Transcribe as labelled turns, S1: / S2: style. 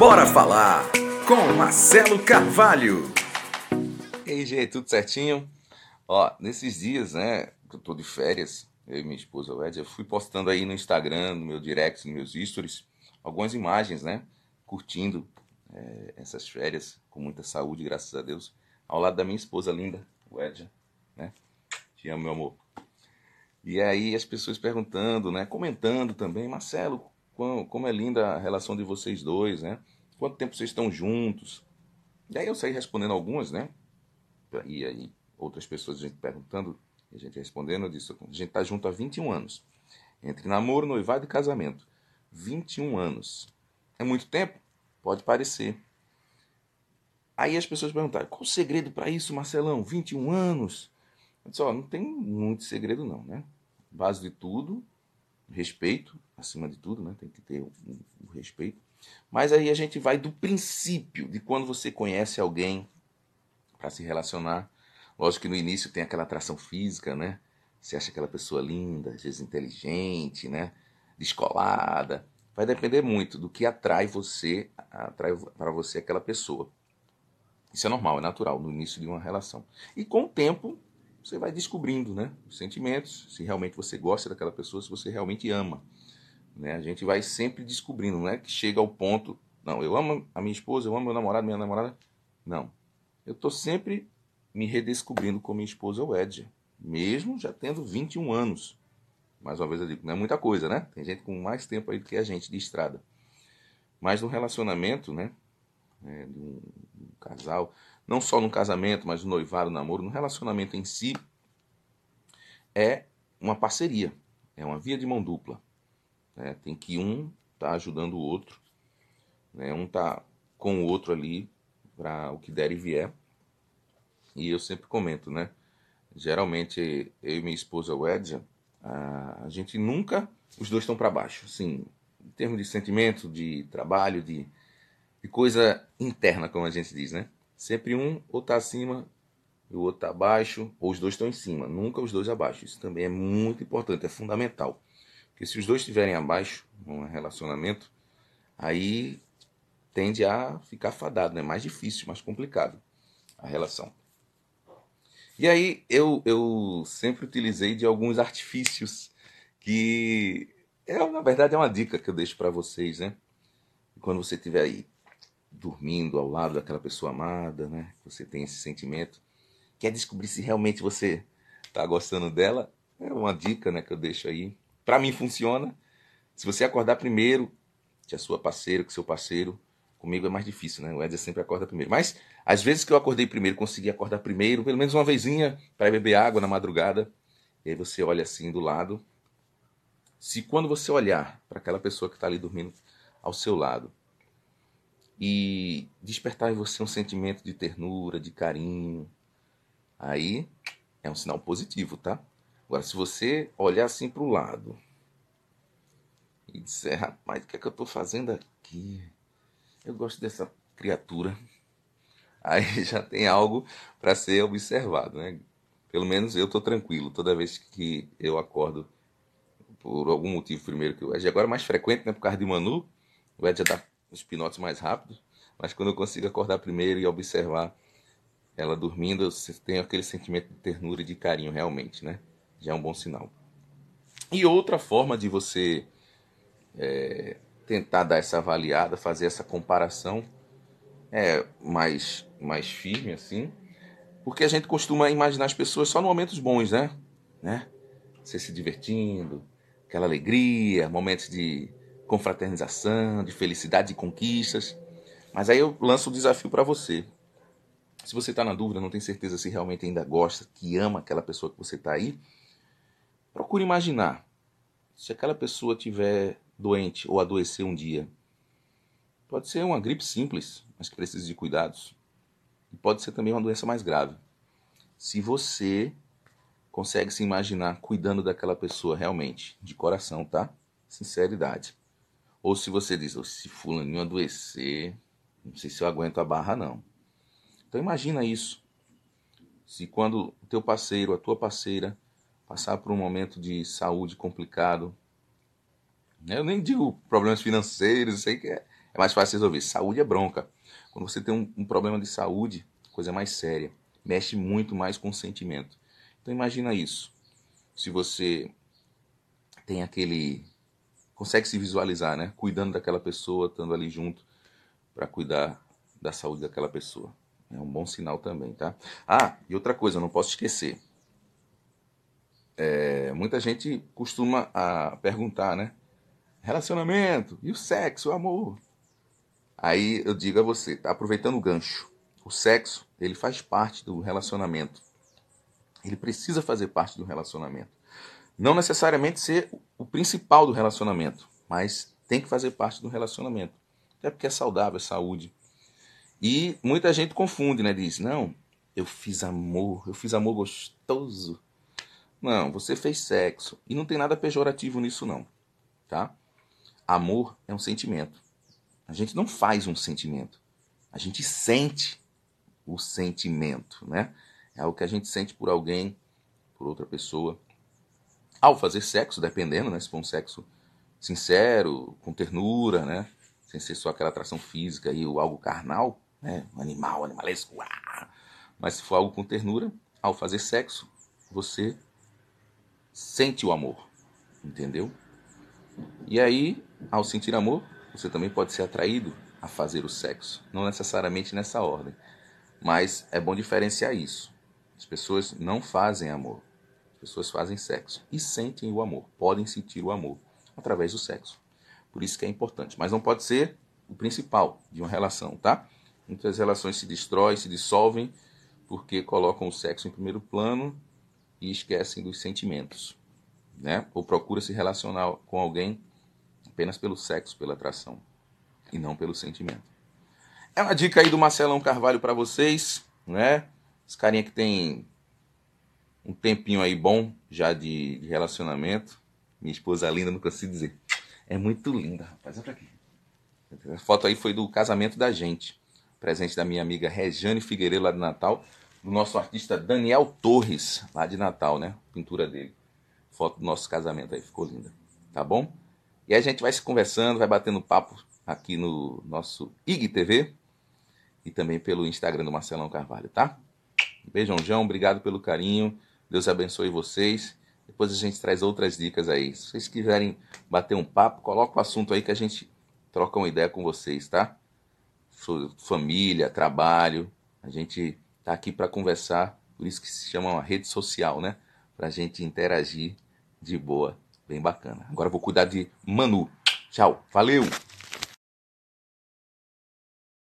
S1: Bora falar com Marcelo Carvalho.
S2: E aí, gente, tudo certinho? Ó, nesses dias, né, que eu tô de férias, eu e minha esposa Ed, eu fui postando aí no Instagram, no meu direct, nos meus stories, algumas imagens, né, curtindo é, essas férias com muita saúde, graças a Deus, ao lado da minha esposa linda, Ed, né? Te amo, meu amor. E aí as pessoas perguntando, né, comentando também, Marcelo, como é linda a relação de vocês dois, né? Quanto tempo vocês estão juntos? E aí eu saí respondendo algumas, né? E aí outras pessoas a gente perguntando, a gente respondendo, eu disse, a gente está junto há 21 anos. Entre namoro, noivado e casamento. 21 anos. É muito tempo? Pode parecer. Aí as pessoas perguntaram, qual o segredo para isso, Marcelão? 21 anos? Eu disse, ó, não tem muito segredo não, né? Base de tudo, respeito, acima de tudo, né? Tem que ter o, o respeito. Mas aí a gente vai do princípio de quando você conhece alguém para se relacionar. Lógico que no início tem aquela atração física, né? Você acha aquela pessoa linda, às vezes inteligente, né? Descolada. Vai depender muito do que atrai você, atrai para você aquela pessoa. Isso é normal, é natural no início de uma relação. E com o tempo, você vai descobrindo, né? Os sentimentos, se realmente você gosta daquela pessoa, se você realmente ama. Né? A gente vai sempre descobrindo, não é que chega ao ponto, não, eu amo a minha esposa, eu amo meu namorado, minha namorada. Não. Eu estou sempre me redescobrindo com minha esposa, o Ed, mesmo já tendo 21 anos. Mais uma vez eu digo, não é muita coisa, né? Tem gente com mais tempo aí do que a gente de estrada. Mas no relacionamento, né? É, de um, um casal, não só no casamento, mas no noivado, no namoro, no relacionamento em si, é uma parceria, é uma via de mão dupla. Né? Tem que um tá ajudando o outro, né? um tá com o outro ali para o que der e vier. E eu sempre comento, né? Geralmente eu e minha esposa Wedja, a gente nunca os dois estão para baixo, assim, em termos de sentimento, de trabalho, de, de coisa interna, como a gente diz, né? Sempre um ou tá acima e o outro tá abaixo, ou os dois estão em cima, nunca os dois abaixo. Isso também é muito importante, é fundamental. Porque se os dois estiverem abaixo num relacionamento, aí tende a ficar fadado, né? mais difícil, mais complicado a relação. E aí eu, eu sempre utilizei de alguns artifícios que é, na verdade é uma dica que eu deixo para vocês, né? Quando você estiver aí dormindo ao lado daquela pessoa amada, né? Você tem esse sentimento, quer descobrir se realmente você está gostando dela, é uma dica, né, que eu deixo aí para mim funciona. Se você acordar primeiro que a sua parceira, que seu parceiro, comigo é mais difícil, né? O Edson sempre acorda primeiro. Mas às vezes que eu acordei primeiro, consegui acordar primeiro, pelo menos uma vezinha para beber água na madrugada. E aí você olha assim do lado. Se quando você olhar para aquela pessoa que está ali dormindo ao seu lado e despertar em você um sentimento de ternura, de carinho, aí é um sinal positivo, tá? Agora, se você olhar assim para o lado e disser, rapaz, o que é que eu estou fazendo aqui? Eu gosto dessa criatura. Aí já tem algo para ser observado, né? Pelo menos eu estou tranquilo toda vez que eu acordo por algum motivo primeiro que o Ed agora é mais frequente, né? Por causa de Manu, o Ed já dá os pinotes mais rápidos, mas quando eu consigo acordar primeiro e observar ela dormindo, eu tenho aquele sentimento de ternura e de carinho realmente, né? já é um bom sinal. E outra forma de você é, tentar dar essa avaliada, fazer essa comparação é mais, mais firme assim, porque a gente costuma imaginar as pessoas só em momentos bons, né? né? Você se divertindo, aquela alegria, momentos de confraternização, de felicidade e conquistas. Mas aí eu lanço o desafio para você. Se você está na dúvida, não tem certeza se realmente ainda gosta, que ama aquela pessoa que você está aí, Procure imaginar se aquela pessoa tiver doente ou adoecer um dia. Pode ser uma gripe simples, mas que precisa de cuidados. E pode ser também uma doença mais grave. Se você consegue se imaginar cuidando daquela pessoa realmente, de coração, tá? Sinceridade. Ou se você diz, oh, se fulaninho adoecer, não sei se eu aguento a barra não. Então imagina isso. Se quando o teu parceiro, a tua parceira passar por um momento de saúde complicado. Eu nem digo problemas financeiros, sei que é, é mais fácil resolver. Saúde é bronca. Quando você tem um, um problema de saúde, coisa mais séria, mexe muito mais com o sentimento. Então imagina isso. Se você tem aquele consegue se visualizar, né? Cuidando daquela pessoa, estando ali junto para cuidar da saúde daquela pessoa. É um bom sinal também, tá? Ah, e outra coisa, não posso esquecer. É, muita gente costuma a perguntar, né? Relacionamento, e o sexo, o amor? Aí eu digo a você, tá aproveitando o gancho. O sexo, ele faz parte do relacionamento. Ele precisa fazer parte do relacionamento. Não necessariamente ser o principal do relacionamento, mas tem que fazer parte do relacionamento. Até porque é saudável, é saúde. E muita gente confunde, né? Diz, não, eu fiz amor, eu fiz amor gostoso. Não, você fez sexo. E não tem nada pejorativo nisso, não. Tá? Amor é um sentimento. A gente não faz um sentimento. A gente sente o sentimento, né? É o que a gente sente por alguém, por outra pessoa. Ao fazer sexo, dependendo, né? Se for um sexo sincero, com ternura, né? Sem ser só aquela atração física e algo carnal, né? Animal, animalesco. Mas se for algo com ternura, ao fazer sexo, você sente o amor, entendeu? E aí, ao sentir amor, você também pode ser atraído a fazer o sexo, não necessariamente nessa ordem, mas é bom diferenciar isso. As pessoas não fazem amor, pessoas fazem sexo e sentem o amor, podem sentir o amor através do sexo. Por isso que é importante, mas não pode ser o principal de uma relação, tá? Muitas relações se destroem, se dissolvem porque colocam o sexo em primeiro plano e esquecem dos sentimentos, né? Ou procura se relacionar com alguém apenas pelo sexo, pela atração e não pelo sentimento. É uma dica aí do Marcelão Carvalho para vocês, né? Esse carinha que tem um tempinho aí bom já de, de relacionamento. Minha esposa linda, não consigo dizer. É muito linda, rapaz. Olha pra aqui. A foto aí foi do casamento da gente. Presente da minha amiga Rejane Figueiredo lá de Natal. Do nosso artista Daniel Torres, lá de Natal, né? Pintura dele. Foto do nosso casamento aí, ficou linda. Tá bom? E a gente vai se conversando, vai batendo papo aqui no nosso IGTV e também pelo Instagram do Marcelão Carvalho, tá? Beijão, João. Obrigado pelo carinho. Deus abençoe vocês. Depois a gente traz outras dicas aí. Se vocês quiserem bater um papo, coloca o assunto aí que a gente troca uma ideia com vocês, tá? Família, trabalho. A gente tá aqui para conversar, por isso que se chama uma rede social, né? Pra gente interagir de boa, bem bacana. Agora eu vou cuidar de Manu. Tchau, valeu!